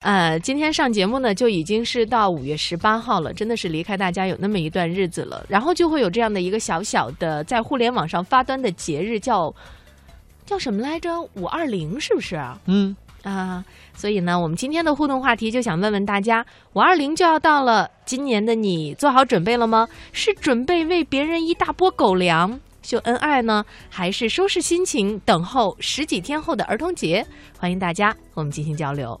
呃，今天上节目呢，就已经是到五月十八号了，真的是离开大家有那么一段日子了。然后就会有这样的一个小小的在互联网上发端的节日，叫叫什么来着？五二零是不是？嗯，啊，所以呢，我们今天的互动话题就想问问大家：五二零就要到了，今年的你做好准备了吗？是准备为别人一大波狗粮？秀恩爱呢，还是收拾心情，等候十几天后的儿童节？欢迎大家和我们进行交流。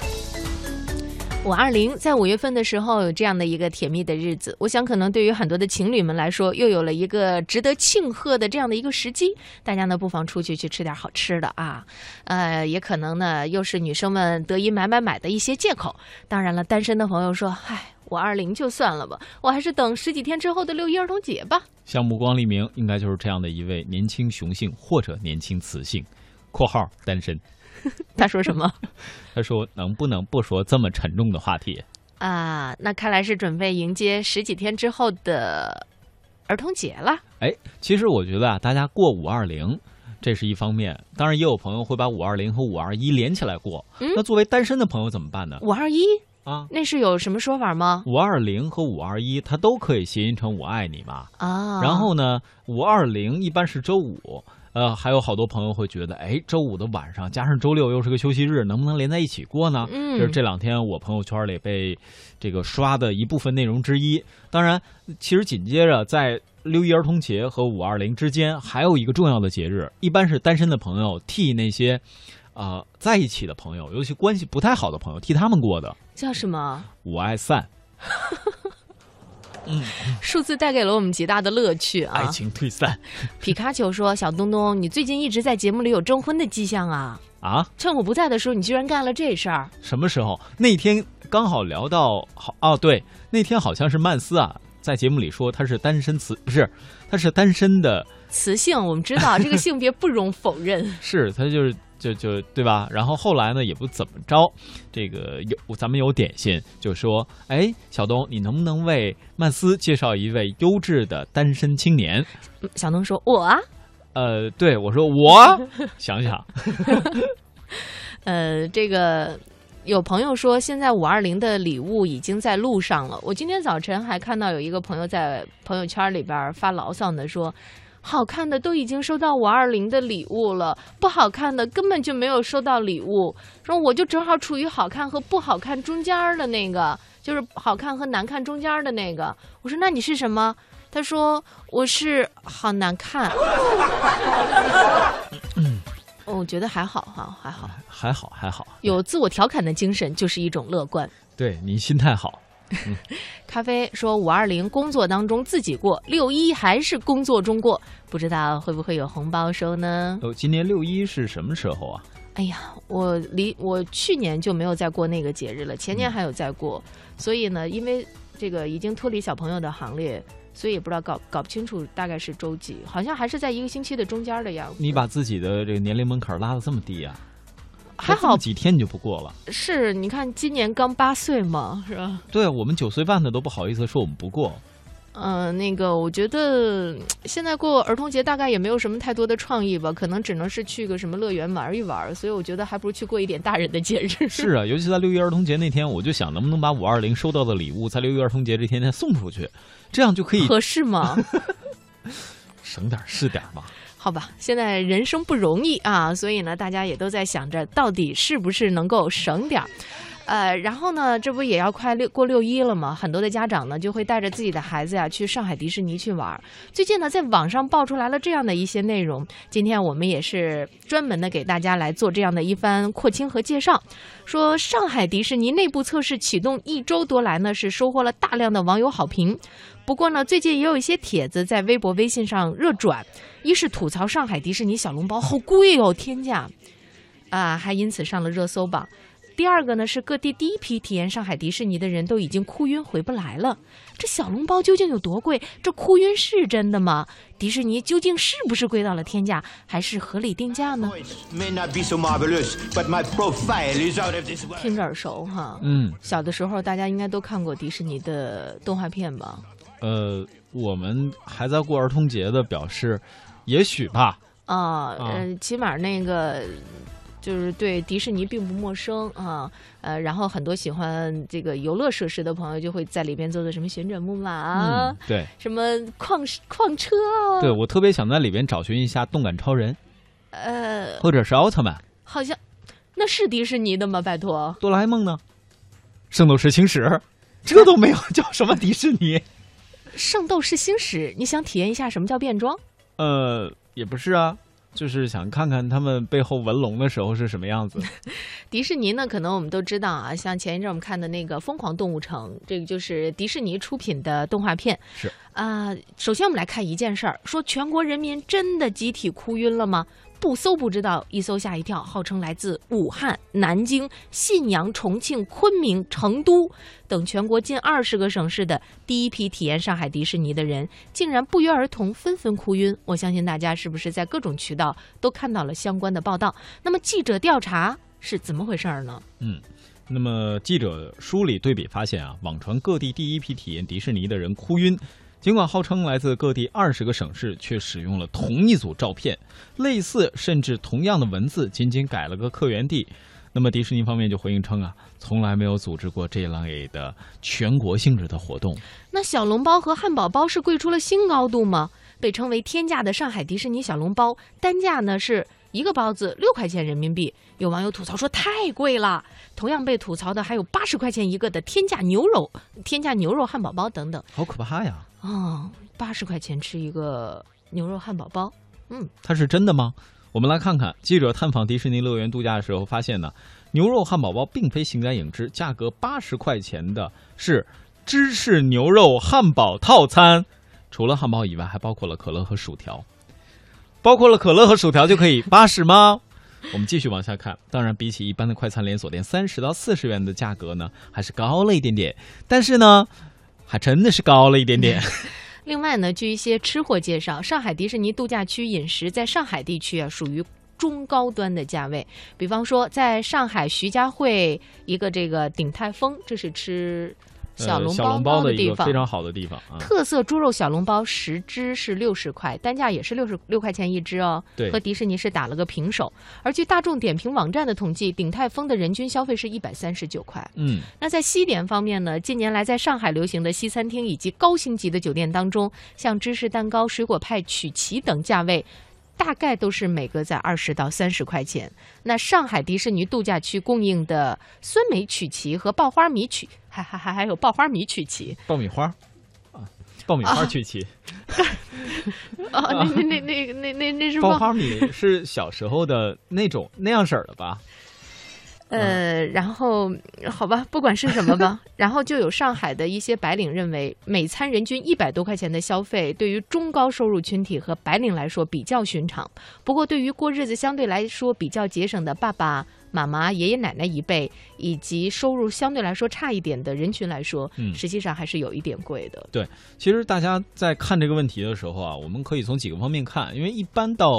五二零在五月份的时候有这样的一个甜蜜的日子，我想可能对于很多的情侣们来说，又有了一个值得庆贺的这样的一个时机。大家呢不妨出去去吃点好吃的啊，呃，也可能呢又是女生们得以买买买的一些借口。当然了，单身的朋友说，唉，五二零就算了吧，我还是等十几天之后的六一儿童节吧。像目光黎明，应该就是这样的一位年轻雄性或者年轻雌性（括号单身）。他说什么？他说：“能不能不说这么沉重的话题啊？那看来是准备迎接十几天之后的儿童节了。哎，其实我觉得啊，大家过五二零，这是一方面，当然也有朋友会把五二零和五二一连起来过。那作为单身的朋友怎么办呢？五二一啊，那是有什么说法吗？五二零和五二一，它都可以谐音成“我爱你”嘛。啊，然后呢，五二零一般是周五。呃，还有好多朋友会觉得，哎，周五的晚上加上周六又是个休息日，能不能连在一起过呢？嗯，就是这两天我朋友圈里被这个刷的一部分内容之一。当然，其实紧接着在六一儿童节和五二零之间，还有一个重要的节日，一般是单身的朋友替那些啊在一起的朋友，尤其关系不太好的朋友替他们过的，叫什么？我爱散。嗯，数字带给了我们极大的乐趣啊！爱情退散。皮卡丘说：“小东东，你最近一直在节目里有征婚的迹象啊！啊，趁我不在的时候，你居然干了这事儿？什么时候？那天刚好聊到好哦，对，那天好像是曼斯啊，在节目里说他是单身雌，不是，他是单身的雌性。我们知道这个性别不容否认，是他就是。”就就对吧？然后后来呢，也不怎么着。这个有咱们有点心，就说：“哎，小东，你能不能为曼斯介绍一位优质的单身青年？”小东说：“我啊。”呃，对我说：“我 想想。”呃，这个有朋友说，现在五二零的礼物已经在路上了。我今天早晨还看到有一个朋友在朋友圈里边发牢骚呢，说。好看的都已经收到五二零的礼物了，不好看的根本就没有收到礼物。说我就正好处于好看和不好看中间的那个，就是好看和难看中间的那个。我说那你是什么？他说我是好难看。嗯，我觉得还好哈，还好，还好，还好。有自我调侃的精神就是一种乐观。对你心态好。咖啡说：“五二零工作当中自己过，六一还是工作中过，不知道会不会有红包收呢？”哦，今年六一是什么时候啊？哎呀，我离我去年就没有再过那个节日了，前年还有再过，所以呢，因为这个已经脱离小朋友的行列，所以也不知道搞搞不清楚大概是周几，好像还是在一个星期的中间的样子。你把自己的这个年龄门槛拉的这么低啊？还好几天你就不过了。是，你看今年刚八岁嘛，是吧？对我们九岁半的都不好意思说我们不过。嗯，那个我觉得现在过儿童节大概也没有什么太多的创意吧，可能只能是去个什么乐园玩一玩。所以我觉得还不如去过一点大人的节日。是啊，尤其在六一儿童节那天，我就想能不能把五二零收到的礼物在六一儿童节这天再送出去，这样就可以合适吗？省点是点吧。好吧，现在人生不容易啊，所以呢，大家也都在想着，到底是不是能够省点儿。呃，然后呢，这不也要快六过六一了吗？很多的家长呢就会带着自己的孩子呀去上海迪士尼去玩。最近呢，在网上爆出来了这样的一些内容，今天我们也是专门的给大家来做这样的一番扩清和介绍。说上海迪士尼内部测试启动一周多来呢，是收获了大量的网友好评。不过呢，最近也有一些帖子在微博、微信上热转，一是吐槽上海迪士尼小笼包好贵哦，天价，啊，还因此上了热搜榜。第二个呢是各地第一批体验上海迪士尼的人都已经哭晕回不来了。这小笼包究竟有多贵？这哭晕是真的吗？迪士尼究竟是不是贵到了天价，还是合理定价呢？may not be so marvelous, but my profile is out of this world. 听着耳熟哈。嗯，小的时候大家应该都看过迪士尼的动画片吧？呃，我们还在过儿童节的表示，也许吧。啊，呃，起码那个就是对迪士尼并不陌生啊，呃，然后很多喜欢这个游乐设施的朋友就会在里边做做什么旋转木马啊，嗯，对，什么矿矿车啊，对我特别想在里边找寻一下动感超人，呃，或者是奥特曼。好像那是迪士尼的吗？拜托，哆啦 A 梦呢？圣斗士星矢，这都没有，叫什么迪士尼？圣斗士星矢，你想体验一下什么叫变装？呃，也不是啊，就是想看看他们背后纹龙的时候是什么样子。迪士尼呢，可能我们都知道啊，像前一阵我们看的那个《疯狂动物城》，这个就是迪士尼出品的动画片。是啊、首先我们来看一件事儿，说全国人民真的集体哭晕了吗？不搜不知道，一搜吓一跳。号称来自武汉、南京、信阳、重庆、昆明、成都等全国近二十个省市的第一批体验上海迪士尼的人，竟然不约而同纷纷哭晕。我相信大家是不是在各种渠道都看到了相关的报道？那么记者调查是怎么回事儿呢？那么记者梳理对比发现啊，网传各地第一批体验迪士尼的人哭晕，尽管号称来自各地二十个省市，却使用了同一组照片，类似甚至同样的文字，仅仅改了个客源地。那么迪士尼方面就回应称啊，从来没有组织过这类的全国性质的活动。那小笼包和汉堡包是贵出了新高度吗？被称为天价的上海迪士尼小笼包，单价呢是一个包子六块钱人民币。有网友吐槽说太贵了。同样被吐槽的还有八十块钱一个的天价牛肉、天价牛肉汉堡包等等。好可怕呀！哦，八十块钱吃一个牛肉汉堡包，嗯它是真的吗？我们来看看，记者探访迪士尼乐园度假的时候发现呢，牛肉汉堡包并非形单影只，价格八十块钱的是芝士牛肉汉堡套餐，除了汉堡以外，还包括了可乐和薯条。包括了可乐和薯条就可以八十吗？我们继续往下看，当然，比起一般的快餐连锁店三十到四十元的价格呢，还是高了一点点。但是呢，还真的是高了一点点。另外呢，据一些吃货介绍，上海迪士尼度假区饮食在上海地区啊属于中高端的价位。比方说，在上海徐家汇一个这个鼎泰丰，这是吃小笼包的地方。一个非常好的地方啊。特色猪肉小笼包十只是六十块，单价也是六十六块钱一只哦，对和迪士尼是打了个平手。而据大众点评网站的统计，鼎泰丰的人均消费是一百三十九块。嗯，那在西点方面呢，近年来在上海流行的西餐厅以及高星级的酒店当中，像芝士蛋糕、水果派、曲奇等价位。大概都是每个在二十到三十块钱。那上海迪士尼度假区供应的酸梅曲奇和爆花米曲，还还还还有爆花米曲奇爆米花啊，爆米花曲奇。哦，那那那那那那那是爆爆花米是小时候的那种那样式儿的吧？呃，然后好吧，不管是什么吧，然后就有上海的一些白领认为，每餐人均一百多块钱的消费，对于中高收入群体和白领来说比较寻常。不过，对于过日子相对来说比较节省的爸爸妈妈、爷爷奶奶一辈，以及收入相对来说差一点的人群来说，嗯实际上还是有一点贵的。对其实大家在看这个问题的时候啊，我们可以从几个方面看，因为一般到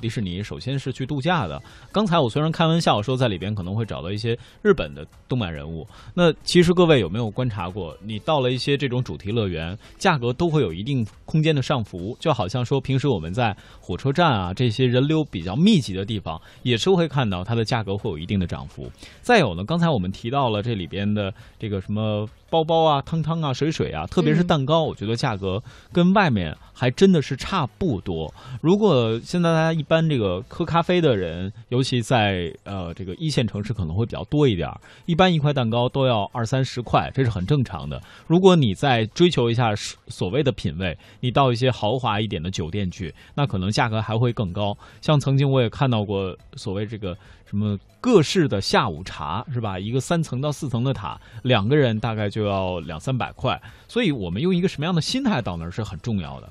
迪士尼，首先是去度假的。刚才我虽然开玩笑说在里边可能会找到一些日本的动漫人物，那其实各位有没有观察过，你到了一些这种主题乐园，价格都会有一定空间的上浮，就好像说平时我们在火车站啊这些人流比较密集的地方，也是会看到它的价格会有一定的涨幅。再有呢，刚才我们提到了这里边的这个什么包包啊、汤汤啊、水水啊，特别是嗯蛋糕，我觉得价格跟外面还真的是差不多。如果现在大家一般这个喝咖啡的人，尤其在呃这个一线城市可能会比较多一点，一般一块蛋糕都要二三十块，这是很正常的。如果你再追求一下所所谓的品味，你到一些豪华一点的酒店去，那可能价格还会更高。像曾经我也看到过所谓这个什么各式的下午茶，是吧？一个三层到四层的塔，两个人大概就要两三百块。所以我们用一个什么样的心态到那儿是很重要的。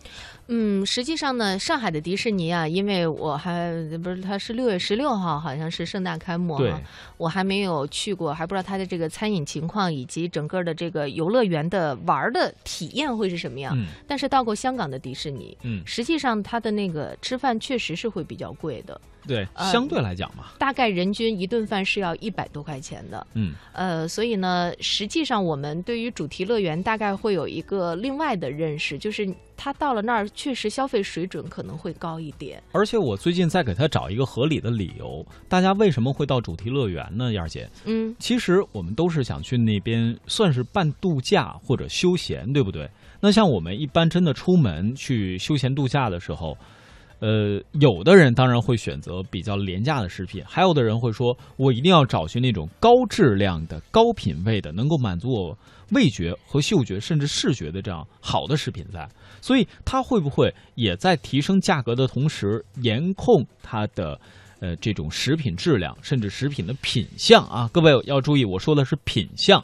嗯，实际上呢，上海的迪士尼啊，因为我还不是，它是六月十六号，好像是盛大开幕对哈，我还没有去过，还不知道它的这个餐饮情况以及整个的这个游乐园的玩儿的体验会是什么样。嗯但是到过香港的迪士尼，嗯，实际上它的那个吃饭确实是会比较贵的，对，呃相对来讲嘛，大概人均一顿饭是要一百多块钱的。嗯，呃，所以呢，实际上我们对于主题乐园大概会有一个另外的认识，就是它到了那儿，确实消费水准可能会高一点。而且我最近在给他找一个合理的理由，大家为什么会到主题乐园呢？燕儿姐，嗯，其实我们都是想去那边算是半度假或者休闲，对不对？那像我们一般真的出门去休闲度假的时候，呃，有的人当然会选择比较廉价的食品，还有的人会说，我一定要找寻那种高质量的、高品位的，能够满足我味觉和嗅觉甚至视觉的这样好的食品在。所以，它会不会也在提升价格的同时，严控它的？呃，这种食品质量，甚至食品的品相啊，各位要注意，我说的是品相。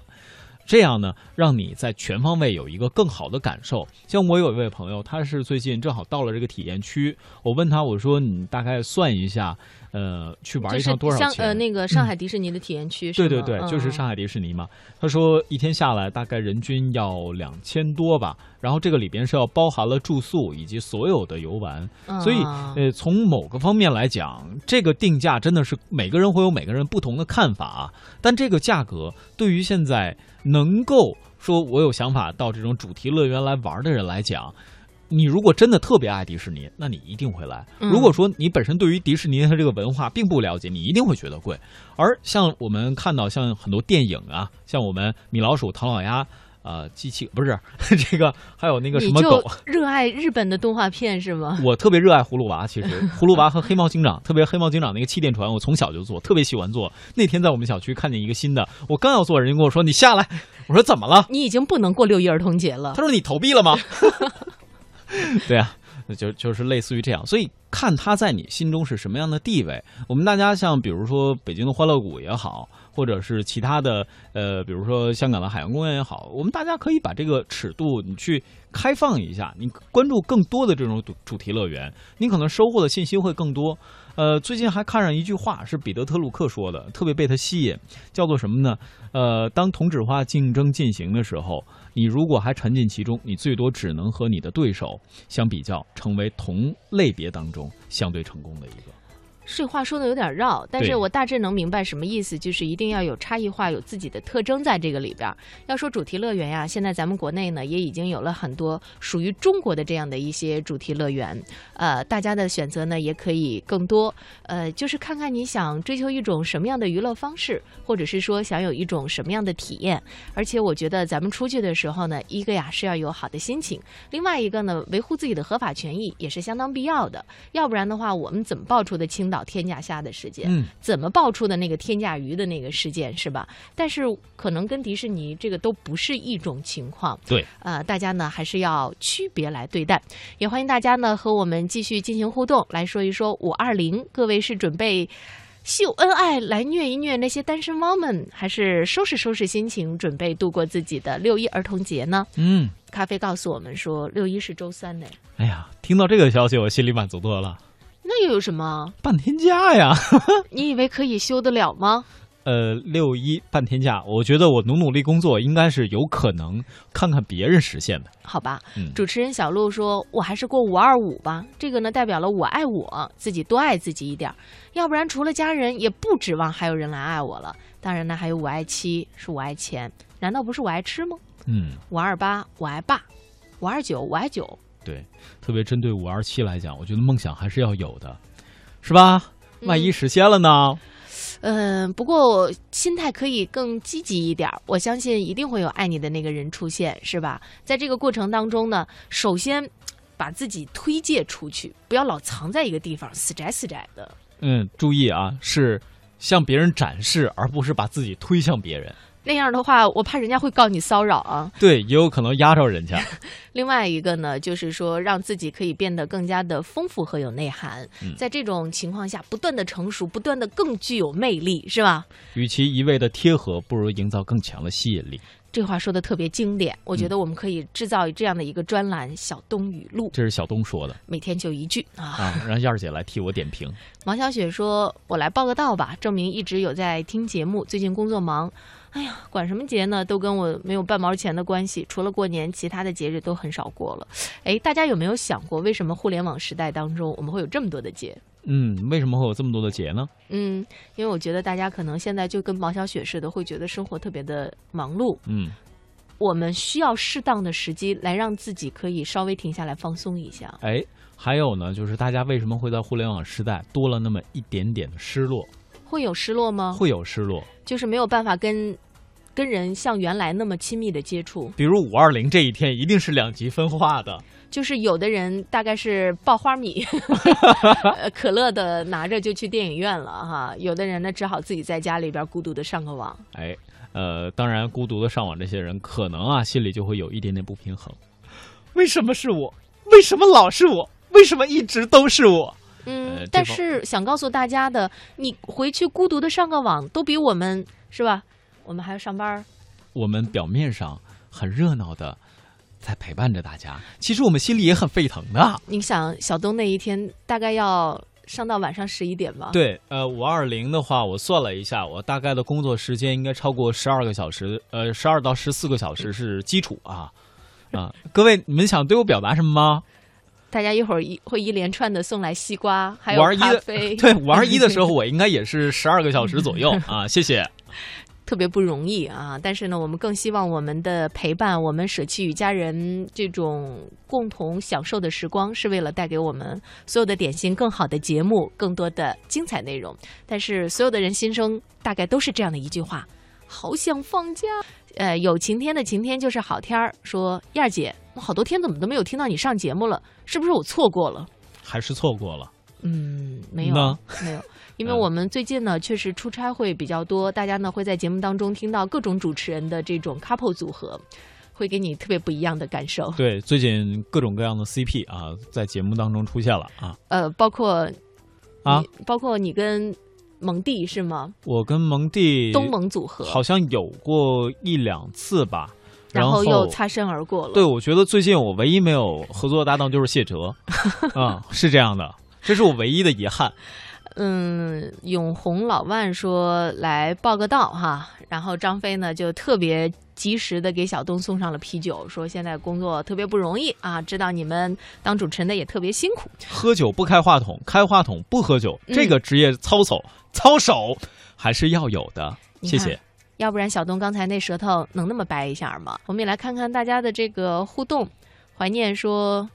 这样呢，让你在全方位有一个更好的感受。像我有一位朋友，他是最近正好到了这个体验区，我问他，我说你大概算一下，呃，去玩一趟多少呃那个上海迪士尼的体验区是吗，对对对，就是上海。迪士尼嘛。他说一天下来大概人均要两千多吧，然后这个里边是要包含了住宿以及所有的游玩，所以啊呃，从某个方面来讲，这个定价真的是每个人会有每个人不同的看法啊。但这个价格对于现在能够说我有想法到这种主题乐园来玩的人来讲。你如果真的特别爱迪士尼，那你一定会来。嗯如果说你本身对于迪士尼它这个文化并不了解，你一定会觉得贵。而像我们看到像很多电影啊，像我们米老鼠、唐老鸭。呃，机器 不是 这个，还有那个什么狗，热爱日本的动画片是吗？我特别热爱葫芦娃，其实葫芦娃和黑猫警长，特别黑猫警长那个气垫船，我从小就坐，特别喜欢坐。那天在我们小区看见一个新的，我刚要坐，人家跟我说你下来，我说怎么了？你已经不能过六一儿童节了他。说你投币了吗？对啊，就就是类似于这样，所以看他在你心中是什么样的地位。我们大家像比如说北京的欢乐谷也好，或者是其他的呃，比如说香港的海洋公园也好，我们大家可以把这个尺度你去开放一下，你关注更多的这种主主题乐园，你可能收获的信息会更多。呃，最近还看上一句话，是彼得·特鲁克说的，特别被他吸引，叫做什么呢？呃，当同质化竞争进行的时候，你如果还沉浸其中，你最多只能和你的对手相比较，成为同类别当中相对成功的一个。这话说的有点绕，但是我大致能明白什么意思，就是一定要有差异化，有自己的特征在这个里边。要说主题乐园呀，现在咱们国内呢也已经有了很多属于中国的这样的一些主题乐园，呃，大家的选择呢也可以更多，呃，就是看看你想追求一种什么样的娱乐方式，或者是说想有一种什么样的体验。而且我觉得咱们出去的时候呢，一个呀是要有好的心情，另外一个呢维护自己的合法权益也是相当必要的，要不然的话，我们怎么报出的青岛天价虾的事件？嗯，怎么爆出的那个天价鱼的那个事件是吧？但是可能跟迪士尼这个都不是一种情况。对，呃，大家呢还是要区别来对待。也欢迎大家呢和我们继续进行互动，来说一说五二零，各位是准备。秀恩爱来虐一虐那些单身猫们，还是收拾收拾心情，准备度过自己的六一儿童节呢？嗯，咖啡告诉我们说，六一是周三呢，哎呀，听到这个消息，我心里满足多了。那又有什么？半天假呀，你以为可以休得了吗？呃，六一半天假，我觉得我努努力工作，应该是有可能看看别人实现的。好吧，嗯主持人小鹿说：“我还是过五二五吧，这个呢代表了我爱我自己，多爱自己一点，要不然除了家人，也不指望还有人来爱我了。当然呢，还有我爱七，是我爱钱，难道不是我爱吃吗？嗯，五二八我爱爸，五二九我爱酒，对，特别针对五二七来讲，我觉得梦想还是要有的，是吧？万一实现了呢？嗯，不过心态可以更积极一点，我相信一定会有爱你的那个人出现，是吧？在这个过程当中呢，首先把自己推介出去，不要老藏在一个地方，死宅死宅的。嗯，注意啊，是向别人展示，而不是把自己推向别人。那样的话，我怕人家会告你骚扰啊。对，也有可能压着人家。另外一个呢，就是说让自己可以变得更加的丰富和有内涵。嗯在这种情况下，不断的成熟，不断的更具有魅力，是吧？与其一味的贴合，不如营造更强的吸引力。这话说的特别经典，我嗯觉得我们可以制造这样的一个专栏《小东语录》，这是小东说的每天就一句啊。啊，让燕儿姐来替我点评。王小雪说：“我来报个到吧，证明一直有在听节目。最近工作忙，哎呀，管什么节呢，都跟我没有半毛钱的关系。除了过年，其他的节日都很少过了。哎，大家有没有想过，为什么互联网时代当中我们会有这么多的节？嗯，为什么会有这么多的节呢？嗯，因为我觉得大家可能现在就跟毛小雪似的，会觉得生活特别的忙碌。嗯，我们需要适当的时机来让自己可以稍微停下来放松一下。哎，还有呢，就是大家为什么会在互联网时代多了那么一点点的失落？会有失落吗？会有失落，就是没有办法跟跟人像原来那么亲密的接触。比如五二零这一天，一定是两极分化的。就是有的人大概是爆花米，呃可乐的拿着就去电影院了哈。有的人呢，只好自己在家里边孤独的上个网。哎，呃，当然，孤独的上网这些人，可能啊，心里就会有一点点不平衡。为什么是我？为什么老是我？为什么一直都是我？嗯，呃但是想告诉大家的，你回去孤独的上个网，都比我们是吧？我们还要上班，我们表面上很热闹的在陪伴着大家，其实我们心里也很沸腾的。你想小东那一天大概要上到晚上十一点吧？，对，呃，五二零的话，我算了一下，我大概的工作时间应该超过十二个小时，呃，十二到十四个小时是基础啊。啊，各位，你们想对我表达什么吗？大家一会儿一会一连串的送来西瓜，还有咖啡，对五二一的时候，我应该也是十二个小时左右 啊。谢谢。特别不容易啊！但是呢，我们更希望我们的陪伴，我们舍弃与家人这种共同享受的时光，是为了带给我们所有的点心更好的节目，更多的精彩内容。但是所有的人心声大概都是这样的一句话：好想放假。呃，有晴天的晴天就是好天儿。说燕儿姐，我好多天怎么都没有听到你上节目了，是不是我错过了？还是错过了。嗯，没有呢，没有，因为嗯我们最近呢确实出差会比较多，大家呢会在节目当中听到各种主持人的这种 couple 组合，会给你特别不一样的感受。对，最近各种各样的 CP 啊，在节目当中出现了啊。呃，包括啊，包括你跟蒙蒂是吗？我跟蒙蒂东盟组合，好像有过一两次吧，然后又擦身而过了。对，我觉得最近我唯一没有合作的搭档就是谢哲，啊、是这样的，这是我唯一的遗憾。嗯，永红老万说来报个到哈，然后张飞呢就特别及时的给小东送上了啤酒，说现在工作特别不容易啊，知道你们当主持人的也特别辛苦。喝酒不开话筒，开话筒不喝酒，嗯这个职业操守操守还是要有的。谢谢。要不然小东刚才那舌头能那么掰一下吗？我们也来看看大家的这个互动。怀念说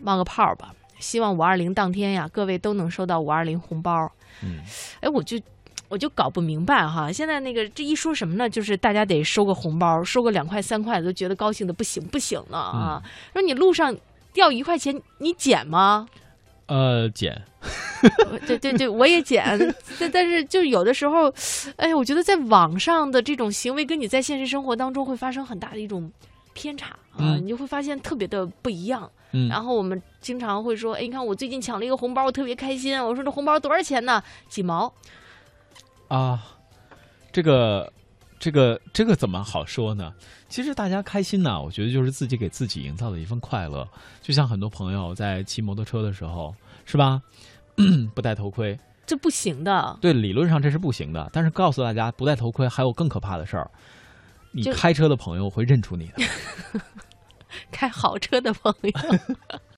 冒个泡吧，希望五二零当天呀，各位都能收到五二零红包。嗯，哎，我就我就搞不明白哈，现在那个这一说什么呢？就是大家得收个红包，收个两块三块，都觉得高兴的不行不行了啊！说你路上掉一块钱，你捡吗？呃，捡 对对对，我也捡，但但是就有的时候，哎呀，我觉得在网上的这种行为跟你在现实生活当中会发生很大的一种偏差啊，嗯你就会发现特别的不一样。嗯然后我们经常会说，哎，你看我最近抢了一个红包，我特别开心。我说这红包多少钱呢？几毛。啊，这个这个这个怎么好说呢？其实大家开心呢，我觉得就是自己给自己营造的一份快乐。就像很多朋友在骑摩托车的时候，是吧？不戴头盔，这不行的，对，理论上这是不行的。但是告诉大家，不戴头盔还有更可怕的事儿，你开车的朋友会认出你的。开豪车的朋友。